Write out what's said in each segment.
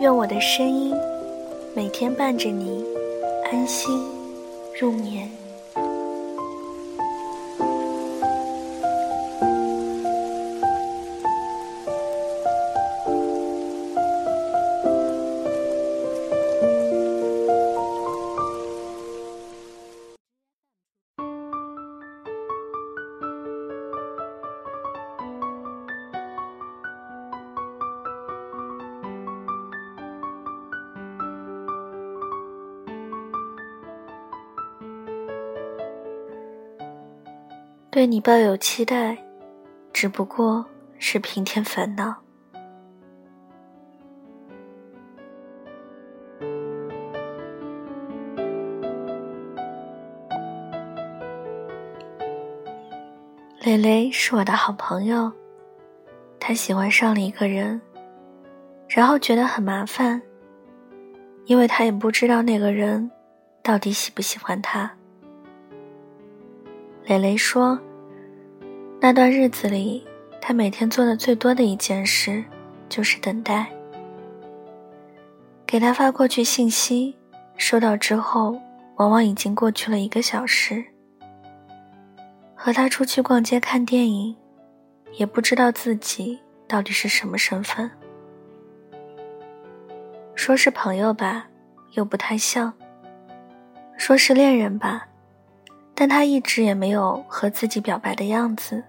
愿我的声音每天伴着你安心入眠。对你抱有期待，只不过是平添烦恼。蕾蕾是我的好朋友，她喜欢上了一个人，然后觉得很麻烦，因为她也不知道那个人到底喜不喜欢她。蕾蕾说：“那段日子里，她每天做的最多的一件事，就是等待。给他发过去信息，收到之后，往往已经过去了一个小时。和他出去逛街看电影，也不知道自己到底是什么身份。说是朋友吧，又不太像；说是恋人吧。”但他一直也没有和自己表白的样子。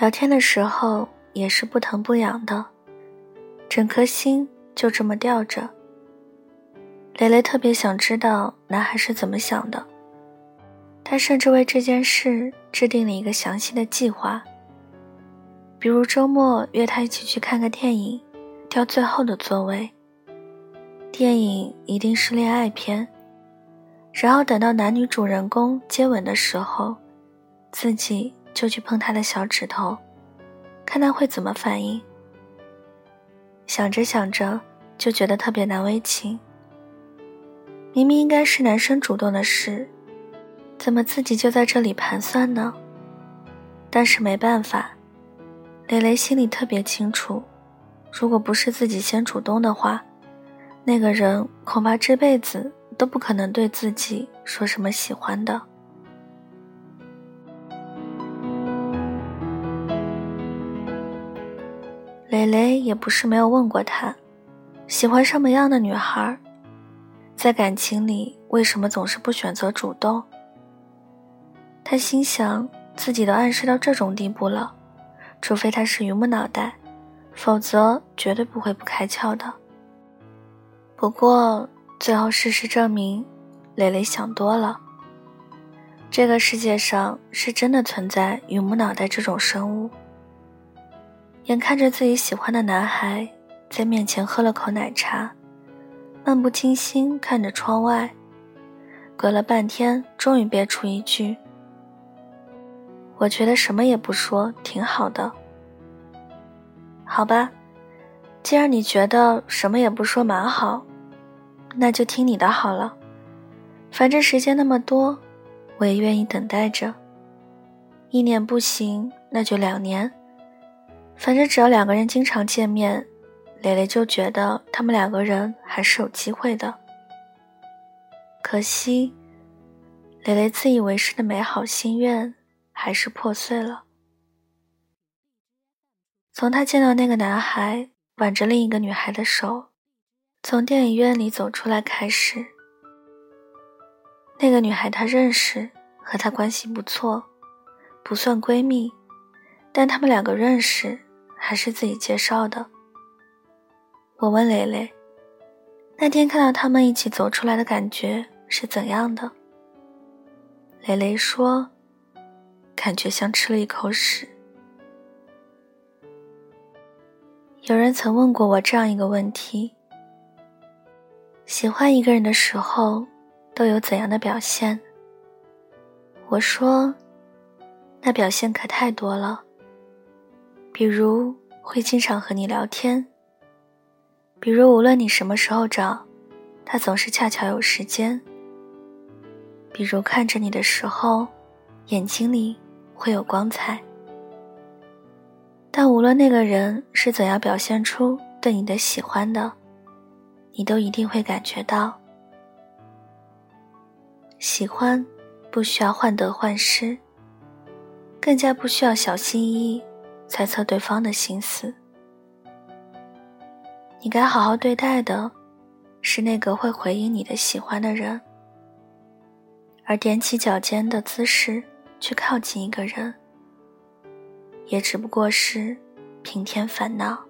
聊天的时候也是不疼不痒的，整颗心就这么吊着。蕾蕾特别想知道男孩是怎么想的，他甚至为这件事制定了一个详细的计划，比如周末约他一起去看个电影，挑最后的座位。电影一定是恋爱片。然后等到男女主人公接吻的时候，自己就去碰他的小指头，看他会怎么反应。想着想着就觉得特别难为情。明明应该是男生主动的事，怎么自己就在这里盘算呢？但是没办法，蕾蕾心里特别清楚，如果不是自己先主动的话，那个人恐怕这辈子。都不可能对自己说什么喜欢的。蕾蕾也不是没有问过他，喜欢什么样的女孩，在感情里为什么总是不选择主动？他心想，自己都暗示到这种地步了，除非他是榆木脑袋，否则绝对不会不开窍的。不过。最后，事实证明，蕾蕾想多了。这个世界上是真的存在榆木脑袋这种生物。眼看着自己喜欢的男孩在面前喝了口奶茶，漫不经心看着窗外，隔了半天，终于憋出一句：“我觉得什么也不说挺好的。”好吧，既然你觉得什么也不说蛮好。那就听你的好了，反正时间那么多，我也愿意等待着。一年不行，那就两年。反正只要两个人经常见面，蕾蕾就觉得他们两个人还是有机会的。可惜，蕾蕾自以为是的美好心愿还是破碎了。从她见到那个男孩挽着另一个女孩的手。从电影院里走出来开始，那个女孩她认识，和她关系不错，不算闺蜜，但他们两个认识还是自己介绍的。我问蕾蕾，那天看到他们一起走出来的感觉是怎样的？蕾蕾说，感觉像吃了一口屎。有人曾问过我这样一个问题：喜欢一个人的时候，都有怎样的表现？我说，那表现可太多了。比如会经常和你聊天，比如无论你什么时候找，他总是恰巧有时间。比如看着你的时候，眼睛里会有光彩。但无论那个人是怎样表现出对你的喜欢的，你都一定会感觉到。喜欢不需要患得患失，更加不需要小心翼翼猜测对方的心思。你该好好对待的，是那个会回应你的喜欢的人，而踮起脚尖的姿势去靠近一个人。也只不过是平添烦恼。